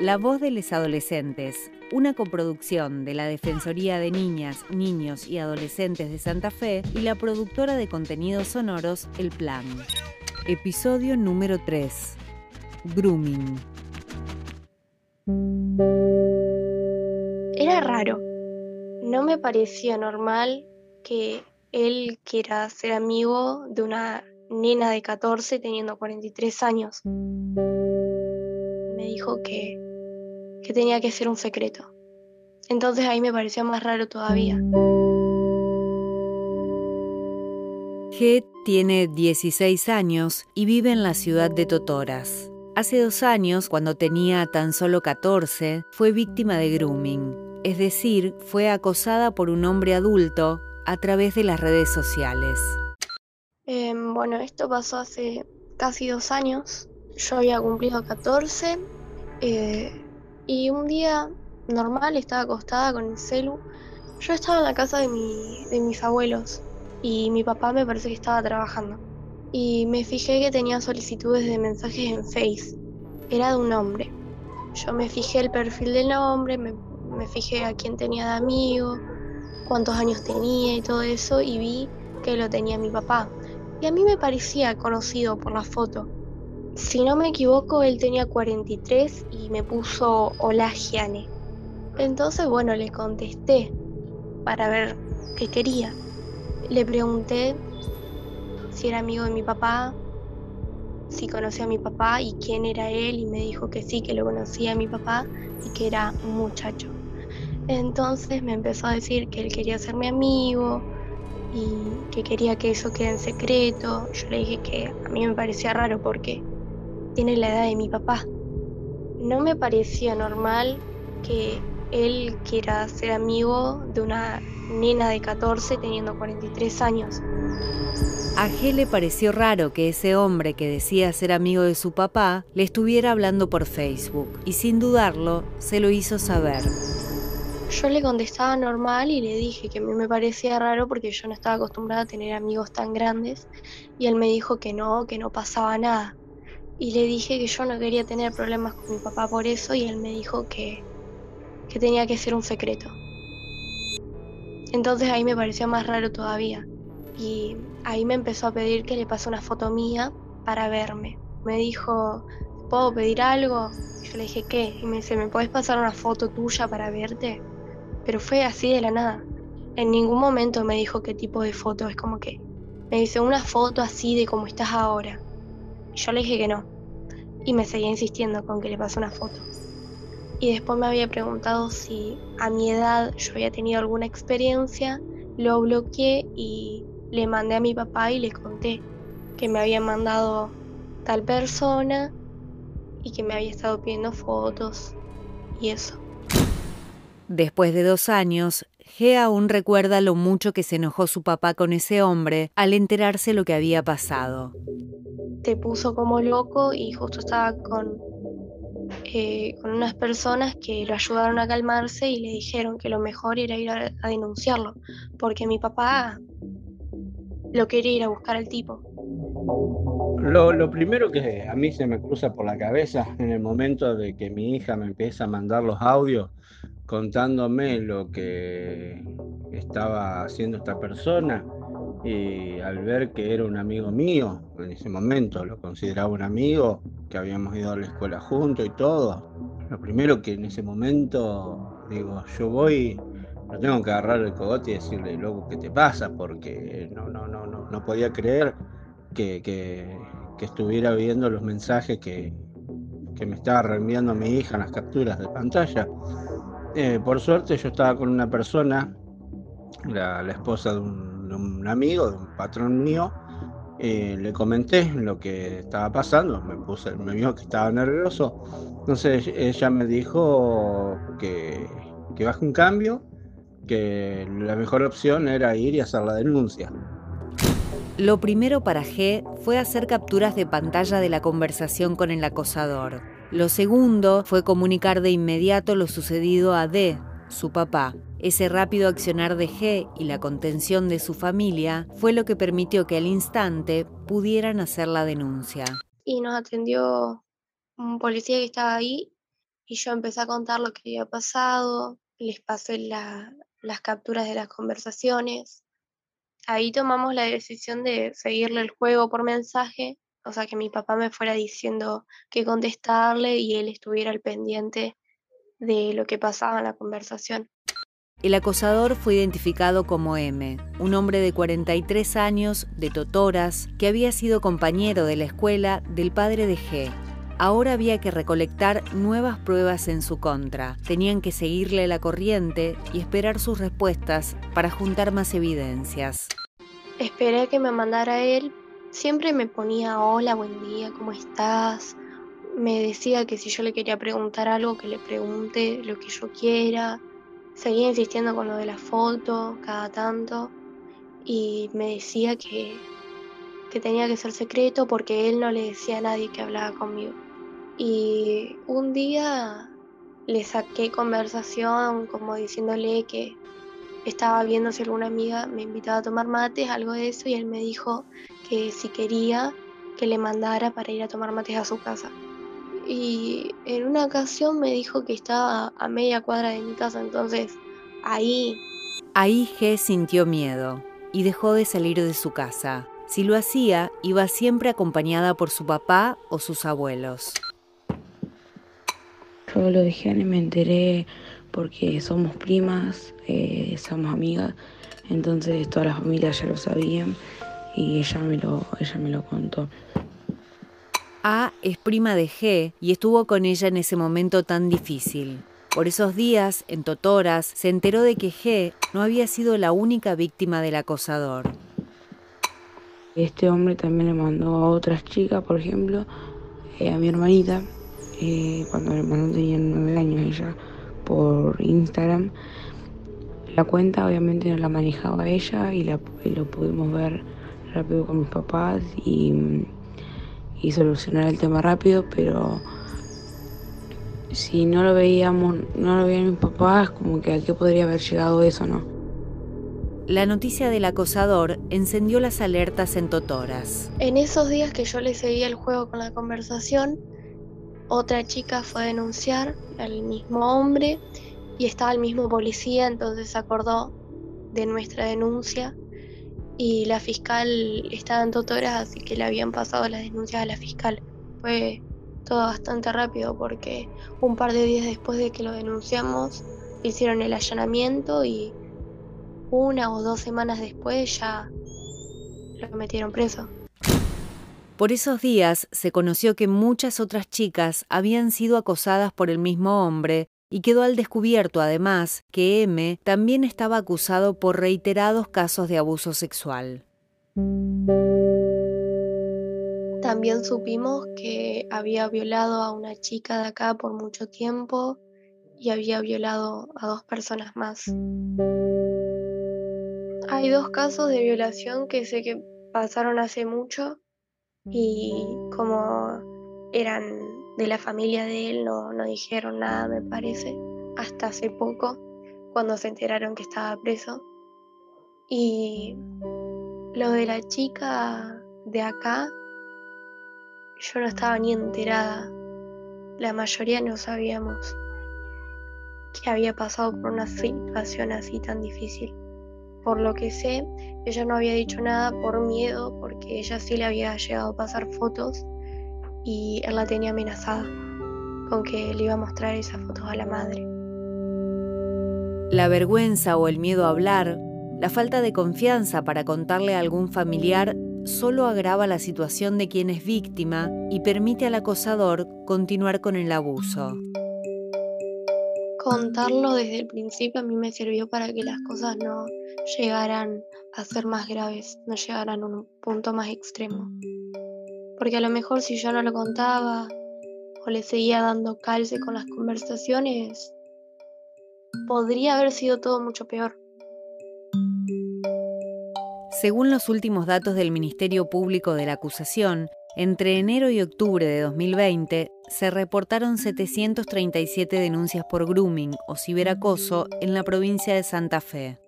La voz de los adolescentes, una coproducción de la Defensoría de Niñas, Niños y Adolescentes de Santa Fe y la productora de contenidos sonoros El Plan. Episodio número 3. Grooming. Era raro. No me parecía normal que él quiera ser amigo de una nena de 14 teniendo 43 años. Me dijo que, que tenía que ser un secreto. Entonces ahí me parecía más raro todavía. G tiene 16 años y vive en la ciudad de Totoras. Hace dos años, cuando tenía tan solo 14, fue víctima de grooming, es decir, fue acosada por un hombre adulto a través de las redes sociales. Em, bueno, esto pasó hace casi dos años. Yo había cumplido 14 eh, y un día normal estaba acostada con el celu. Yo estaba en la casa de, mis abuelos y mi papá me parece que estaba trabajando. Y me fijé que tenía solicitudes de mensajes en Face. Era de un hombre. Yo me fijé el perfil del hombre, me, me fijé a quién tenía de amigo, cuántos años tenía y todo eso y vi que lo tenía mi papá y a mí me parecía conocido por la foto. Si no me equivoco, él tenía 43 y me puso Hola. Entonces, bueno, le contesté para ver qué quería. Le pregunté si era amigo de mi papá, si conocía a mi papá y quién era él y me dijo que sí, que lo conocía a mi papá y que era un muchacho. Entonces me empezó a decir que él quería ser mi amigo, y que quería que eso quede en secreto. Yo le dije que a mí me parecía raro porque tiene la edad de mi papá. No me parecía normal que él quiera ser amigo de una nena de 14 teniendo 43 años. A G le pareció raro que ese hombre que decía ser amigo de su papá le estuviera hablando por Facebook y sin dudarlo se lo hizo saber. Yo le contestaba normal y le dije que a mí me parecía raro porque yo no estaba acostumbrada a tener amigos tan grandes y él me dijo que no, que no pasaba nada. Y le dije que yo no quería tener problemas con mi papá por eso y él me dijo que, que tenía que ser un secreto. Entonces ahí me pareció más raro todavía. Y ahí me empezó a pedir que le pase una foto mía para verme. Me dijo, ¿puedo pedir algo? Yo le dije, ¿qué? Y me dice, ¿me puedes pasar una foto tuya para verte? pero fue así de la nada. En ningún momento me dijo qué tipo de foto, es como que me dice una foto así de como estás ahora. Yo le dije que no. Y me seguía insistiendo con que le pase una foto. Y después me había preguntado si a mi edad yo había tenido alguna experiencia, lo bloqueé y le mandé a mi papá y le conté que me había mandado tal persona y que me había estado pidiendo fotos y eso. Después de dos años, G aún recuerda lo mucho que se enojó su papá con ese hombre al enterarse lo que había pasado. Se puso como loco y justo estaba con, eh, con unas personas que lo ayudaron a calmarse y le dijeron que lo mejor era ir a, denunciarlo, porque mi papá lo quería ir a buscar al tipo. Lo, lo, primero que a mí se me cruza por la cabeza en el momento de que mi hija me empieza a mandar los audios contándome lo que estaba haciendo esta persona y al ver que era un amigo mío, en ese momento lo consideraba un amigo, que habíamos ido a la escuela juntos y todo, lo primero que en ese momento digo, yo voy, no tengo que agarrar el cogote y decirle, loco, ¿qué te pasa? Porque no, no, no, no, no podía creer que, que, que estuviera viendo los mensajes que, que me estaba reenviando mi hija en las capturas de pantalla. Eh, por suerte yo estaba con una persona, la, esposa de un, amigo, de un patrón mío, eh, le comenté lo que estaba pasando, me puse, me vio que estaba nervioso, entonces ella me dijo que, que baje un cambio, que la mejor opción era ir y hacer la denuncia. Lo primero para G fue hacer capturas de pantalla de la conversación con el acosador. Lo segundo fue comunicar de inmediato lo sucedido a D, su papá. Ese rápido accionar de G y la contención de su familia fue lo que permitió que al instante pudieran hacer la denuncia. Y nos atendió un policía que estaba ahí y yo empecé a contar lo que había pasado, les pasé las capturas de las conversaciones. Ahí tomamos la decisión de seguirle el juego por mensaje, o sea, que mi papá me fuera diciendo qué contestarle y él estuviera al pendiente de lo que pasaba en la conversación. El acosador fue identificado como M, un hombre de 43 años, de Totoras, que había sido compañero de la escuela del padre de G. Ahora había que recolectar nuevas pruebas en su contra. Tenían que seguirle la corriente y esperar sus respuestas para juntar más evidencias. Esperé que me mandara él. Siempre me ponía hola, buen día, ¿cómo estás? Me decía que si yo le quería preguntar algo, que le pregunte lo que yo quiera Seguía insistiendo con lo de la foto cada tanto y me decía que, que tenía que ser secreto porque él no le decía a nadie que hablaba conmigo. Y un día le saqué conversación como diciéndole que estaba viendo si alguna amiga me invitaba a tomar mates, algo de eso, y él me dijo que si quería que le mandara para ir a tomar mates a su casa y en una ocasión me dijo que estaba a media cuadra de mi casa, entonces ahí... Ahí G sintió miedo y dejó de salir de su casa. Si lo hacía, iba siempre acompañada por su papá o sus abuelos. Yo lo dejé y me enteré porque somos primas, eh, somos amigas, entonces toda la familia ya lo sabían y ella me lo, ella me lo contó. A es prima de G y estuvo con ella en ese momento tan difícil. Por esos días, en Totoras, se enteró de que G no había sido la única víctima del acosador. Este hombre también le mandó a otras chicas, por ejemplo, eh, a mi hermanita, eh, cuando mi hermano tenía nueve años ella, por Instagram. La cuenta obviamente no la manejaba ella y, la, y lo pudimos ver rápido con mis papás y y solucionar el tema rápido, pero si no lo veíamos, no lo veían mis papás, como que a qué podría haber llegado eso, ¿no? La noticia del acosador encendió las alertas en Totoras. En esos días que yo le seguía el juego con la conversación, otra chica fue a denunciar al mismo hombre y estaba el mismo policía, entonces acordó de nuestra denuncia y la fiscal estaba en Totoras, así que le habían pasado las denuncias a la fiscal. Fue todo bastante rápido porque un par de días después de que lo denunciamos hicieron el allanamiento y una o dos semanas después ya lo metieron preso. Por esos días se conoció que muchas otras chicas habían sido acosadas por el mismo hombre y quedó al descubierto además que M también estaba acusado por reiterados casos de abuso sexual. También supimos que había violado a una chica de acá por mucho tiempo y había violado a dos personas más. Hay dos casos de violación que sé que pasaron hace mucho y como eran de la familia de él no, no dijeron nada, me parece, hasta hace poco, cuando se enteraron que estaba preso. Y lo de la chica de acá, yo no estaba ni enterada. La mayoría no sabíamos que había pasado por una situación así tan difícil. Por lo que sé, ella no había dicho nada por miedo, porque ella sí le había llegado a pasar fotos y él la tenía amenazada con que le iba a mostrar esas fotos a la madre. La vergüenza o el miedo a hablar, la falta de confianza para contarle a algún familiar solo agrava la situación de quien es víctima y permite al acosador continuar con el abuso. Contarlo desde el principio a mí me sirvió para que las cosas no llegaran a ser más graves, no llegaran a un punto más extremo. Porque a lo mejor si yo no lo contaba o le seguía dando calce con las conversaciones, podría haber sido todo mucho peor. Según los últimos datos del Ministerio Público de la Acusación, entre enero y octubre de 2020 se reportaron 737 denuncias por grooming o ciberacoso en la provincia de Santa Fe.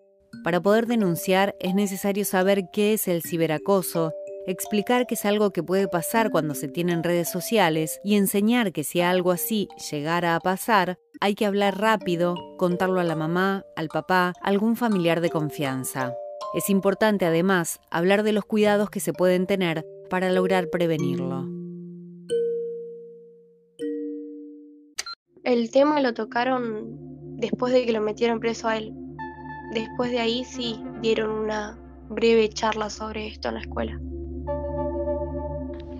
Para poder denunciar es necesario saber qué es el ciberacoso explicar que es algo que puede pasar cuando se tienen redes sociales y enseñar que si algo así llegara a pasar, hay que hablar rápido, contarlo a la mamá, al papá, algún familiar de confianza. Es importante además hablar de los cuidados que se pueden tener para lograr prevenirlo. El tema lo tocaron después de que lo metieron preso a él. Después de ahí sí dieron una breve charla sobre esto en la escuela.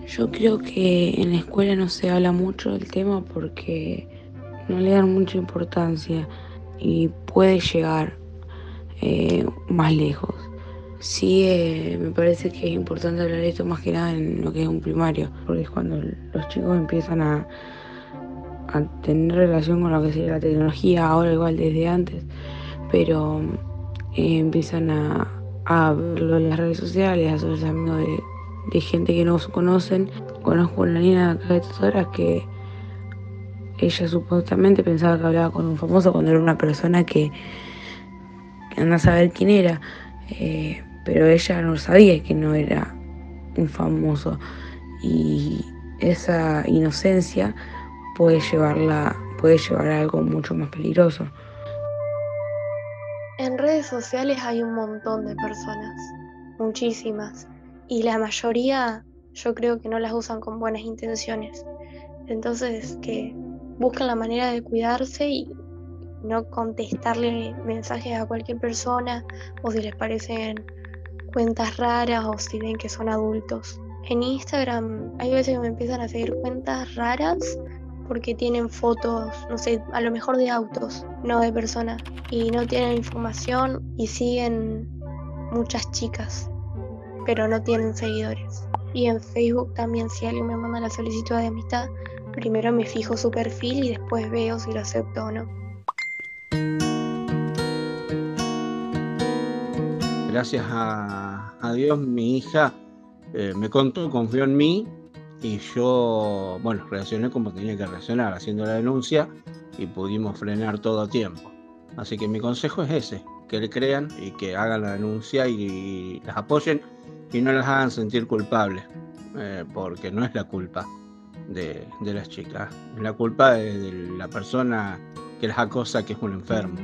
Yo creo que en la escuela no se habla mucho del tema porque no le dan mucha importancia y puede llegar eh, más lejos. Sí, eh, me parece que es importante hablar de esto más que nada en lo que es un primario, porque es cuando los chicos empiezan a, tener relación con lo que sería la tecnología, ahora igual desde antes, pero eh, empiezan a, a, verlo en las redes sociales, a sus amigos de, de, gente que no conocen. Conozco una niña acá de horas que ella supuestamente pensaba que hablaba con un famoso cuando era una persona que, que anda a saber quién era, eh, pero ella no sabía que no era un famoso y esa inocencia puede llevarla puede llevar a algo mucho más peligroso. En redes sociales hay un montón de personas, muchísimas, y la mayoría yo creo que no las usan con buenas intenciones. Entonces, que buscan la manera de cuidarse y no contestarle mensajes a cualquier persona o si les parecen cuentas raras o si ven que son adultos. En Instagram hay veces que me empiezan a seguir cuentas raras porque tienen fotos, no sé, a lo mejor de autos, no de personas, y no tienen información y siguen muchas chicas, pero no tienen seguidores. Y en Facebook también si alguien me manda la solicitud de amistad, primero me fijo su perfil y después veo si lo acepto o no. Gracias a, Dios mi hija eh, me contó, confió en mí y yo, bueno, reaccioné como tenía que reaccionar, haciendo la denuncia y pudimos frenar todo a tiempo. Así que mi consejo es ese, que le crean y que hagan la denuncia y, las apoyen y no las hagan sentir culpables, eh, porque no es la culpa de, las chicas. Es la culpa de, la persona que las acosa, que es un enfermo.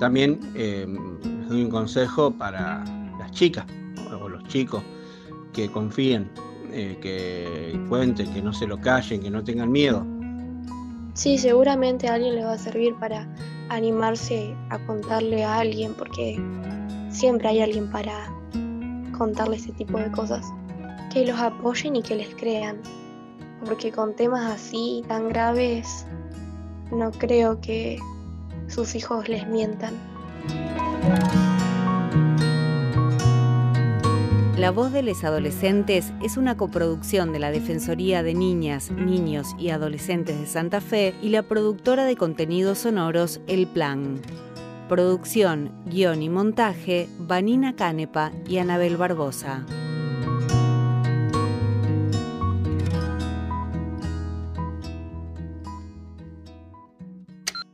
También eh, les doy un consejo para las chicas o los chicos que confíen, eh, que cuenten, que no se lo callen, que no tengan miedo. Sí, seguramente a alguien le va a servir para animarse a contarle a alguien, porque siempre hay alguien para contarle ese tipo de cosas. Que los apoyen y que les crean porque con temas así tan graves no creo que sus hijos les mientan. La voz de los adolescentes es una coproducción de la Defensoría de Niñas, Niños y Adolescentes de Santa Fe y la productora de contenidos sonoros El Plan. Producción, guion y montaje, Vanina Canepa y Anabel Barbosa.